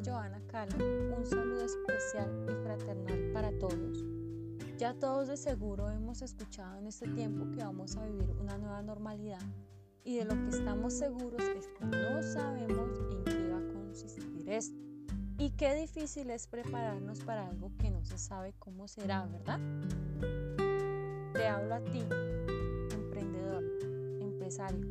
habla Joana Cala. Un saludo especial y fraternal para todos. Ya todos de seguro hemos escuchado en este tiempo que vamos a vivir una nueva normalidad y de lo que estamos seguros es que no sabemos en qué va a consistir esto y qué difícil es prepararnos para algo que no se sabe cómo será, ¿verdad? Te hablo a ti, emprendedor, empresario.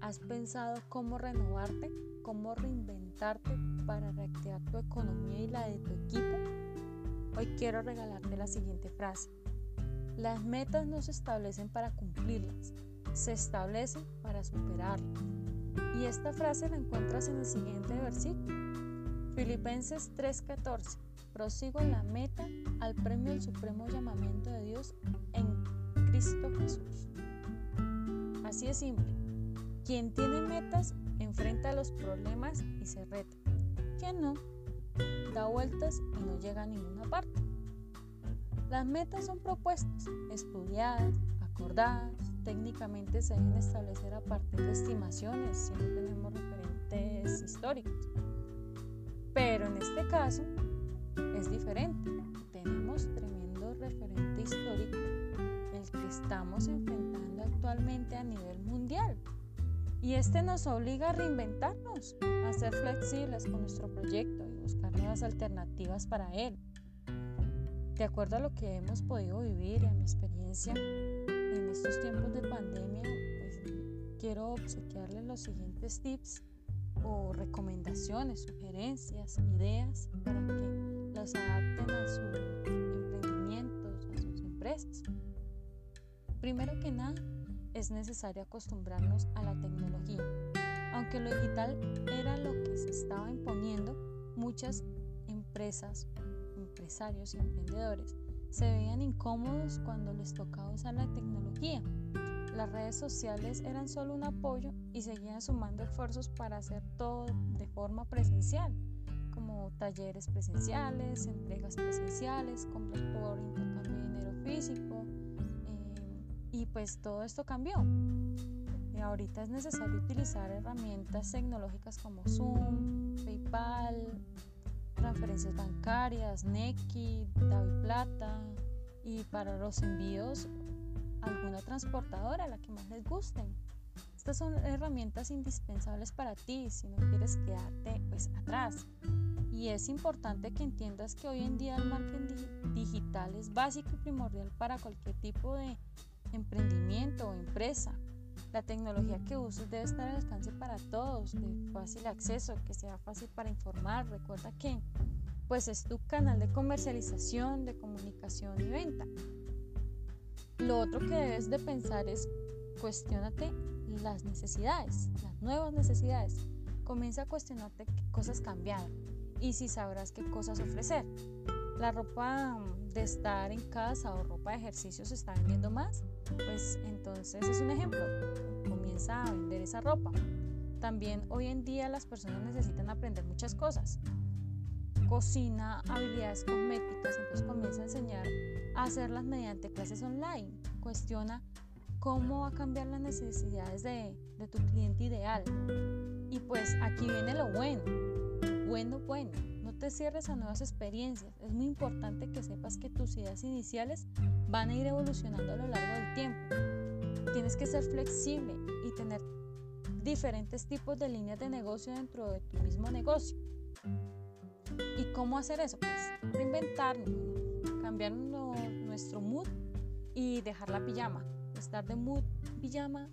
¿Has pensado cómo renovarte, cómo reinventarte para reactivar tu economía y la de tu equipo? Hoy quiero regalarte la siguiente frase. Las metas no se establecen para cumplirlas, se establecen para superarlas. Y esta frase la encuentras en el siguiente versículo. Filipenses 3:14. Prosigo en la meta al premio del supremo llamamiento de Dios en Cristo Jesús. Así es simple. Quien tiene metas enfrenta los problemas y se reta. Quien no, da vueltas y no llega a ninguna parte. Las metas son propuestas, estudiadas, acordadas, técnicamente se deben establecer a partir de estimaciones si no tenemos referentes históricos. Pero en este caso es diferente. Tenemos tremendo referente histórico, el que estamos enfrentando actualmente a nivel mundial. Y este nos obliga a reinventarnos, a ser flexibles con nuestro proyecto y buscar nuevas alternativas para él. De acuerdo a lo que hemos podido vivir y a mi experiencia en estos tiempos de pandemia, pues quiero obsequiarles los siguientes tips o recomendaciones, sugerencias, ideas para que las adapten a sus emprendimientos, a sus empresas. Primero que nada, es necesario acostumbrarnos a la tecnología. Aunque lo digital era lo que se estaba imponiendo, muchas empresas, empresarios y emprendedores se veían incómodos cuando les tocaba usar la tecnología. Las redes sociales eran solo un apoyo y seguían sumando esfuerzos para hacer todo de forma presencial, como talleres presenciales, entregas presenciales, compras por intercambio de dinero físico, y pues todo esto cambió. Y ahorita es necesario utilizar herramientas tecnológicas como Zoom, PayPal, transferencias bancarias, Neki, Plata y para los envíos alguna transportadora, la que más les gusten. Estas son herramientas indispensables para ti si no quieres quedarte pues atrás. Y es importante que entiendas que hoy en día el marketing digital es básico y primordial para cualquier tipo de emprendimiento o empresa. La tecnología que uses debe estar al alcance para todos, de fácil acceso, que sea fácil para informar. Recuerda que pues es tu canal de comercialización, de comunicación y venta. Lo otro que debes de pensar es cuestionate las necesidades, las nuevas necesidades. Comienza a cuestionarte qué cosas cambiar y si sabrás qué cosas ofrecer. La ropa de estar en casa o ropa de ejercicio se está vendiendo más, pues entonces es un ejemplo. Comienza a vender esa ropa. También hoy en día las personas necesitan aprender muchas cosas. Cocina, habilidades cosméticas, entonces comienza a enseñar a hacerlas mediante clases online. Cuestiona cómo va a cambiar las necesidades de, de tu cliente ideal. Y pues aquí viene lo bueno. Bueno, bueno te cierres a nuevas experiencias. Es muy importante que sepas que tus ideas iniciales van a ir evolucionando a lo largo del tiempo. Tienes que ser flexible y tener diferentes tipos de líneas de negocio dentro de tu mismo negocio. ¿Y cómo hacer eso? Pues reinventarnos, cambiar nuestro mood y dejar la pijama. Estar de mood pijama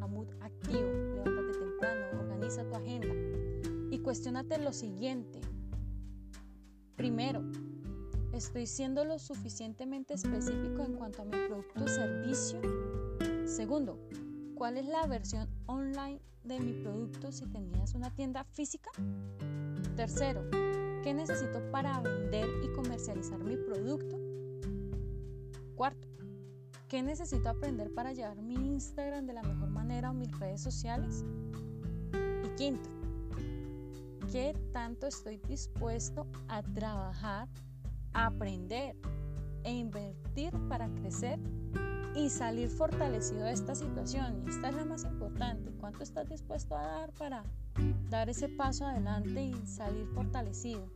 a mood activo. Levántate temprano, organiza tu agenda y cuestionate lo siguiente. Primero, ¿estoy siendo lo suficientemente específico en cuanto a mi producto o servicio? Segundo, ¿cuál es la versión online de mi producto si tenías una tienda física? Tercero, ¿qué necesito para vender y comercializar mi producto? Cuarto, ¿qué necesito aprender para llevar mi Instagram de la mejor manera o mis redes sociales? Y quinto, qué tanto estoy dispuesto a trabajar, a aprender e invertir para crecer y salir fortalecido de esta situación. Y esta es la más importante. ¿Cuánto estás dispuesto a dar para dar ese paso adelante y salir fortalecido.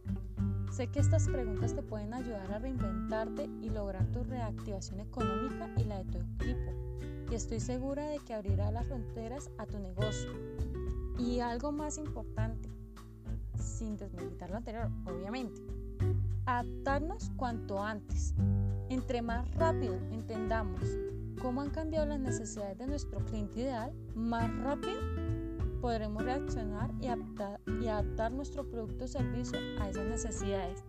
Sé que estas preguntas te pueden ayudar a reinventarte y lograr tu reactivación económica y la de tu equipo. Y estoy segura de que abrirá las fronteras a tu negocio. Y algo más importante, sin desmeditar lo anterior, obviamente, adaptarnos cuanto antes. Entre más rápido entendamos cómo han cambiado las necesidades de nuestro cliente ideal, más rápido podremos reaccionar y adaptar, y adaptar nuestro producto o servicio a esas necesidades.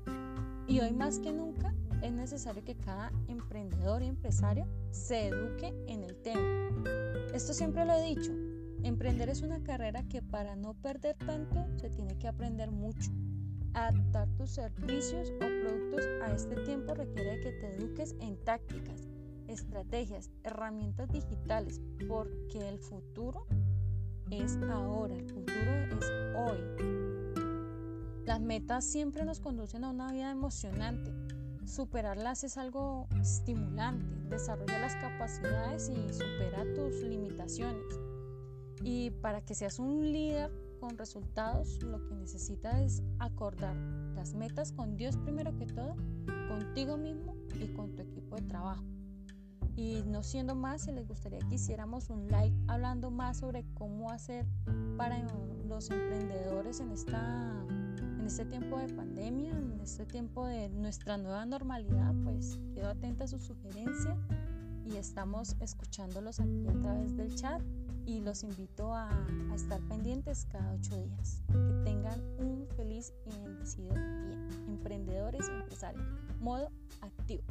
Y hoy más que nunca es necesario que cada emprendedor y empresario se eduque en el tema. Esto siempre lo he dicho, emprender es una carrera que para no perder tanto se tiene que aprender mucho. Adaptar tus servicios o productos a este tiempo requiere que te eduques en tácticas, estrategias, herramientas digitales, porque el futuro es ahora, el futuro es hoy. Las metas siempre nos conducen a una vida emocionante. Superarlas es algo estimulante. Desarrolla las capacidades y supera tus limitaciones. Y para que seas un líder con resultados, lo que necesitas es acordar las metas con Dios primero que todo, contigo mismo y con tu equipo de trabajo. Y no siendo más, si les gustaría que hiciéramos un like hablando más sobre cómo hacer para los emprendedores en, esta, en este tiempo de pandemia, en este tiempo de nuestra nueva normalidad, pues quedo atenta a su sugerencia y estamos escuchándolos aquí a través del chat y los invito a, estar pendientes cada ocho días. Que tengan un feliz y bendecido día. Emprendedores y empresarios. Modo activo.